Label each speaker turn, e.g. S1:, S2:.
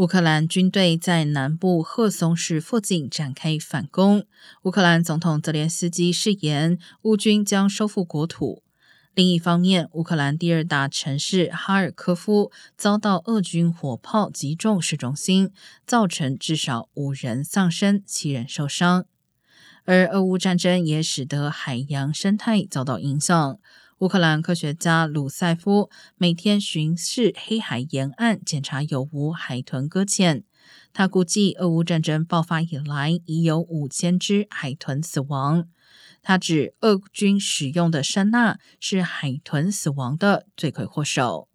S1: 乌克兰军队在南部赫松市附近展开反攻。乌克兰总统泽连斯基誓言，乌军将收复国土。另一方面，乌克兰第二大城市哈尔科夫遭到俄军火炮击中市中心，造成至少五人丧生、七人受伤。而俄乌战争也使得海洋生态遭到影响。乌克兰科学家鲁塞夫每天巡视黑海沿岸，检查有无海豚搁浅。他估计，俄乌战争爆发以来，已有五千只海豚死亡。他指，俄军使用的声呐是海豚死亡的罪魁祸首。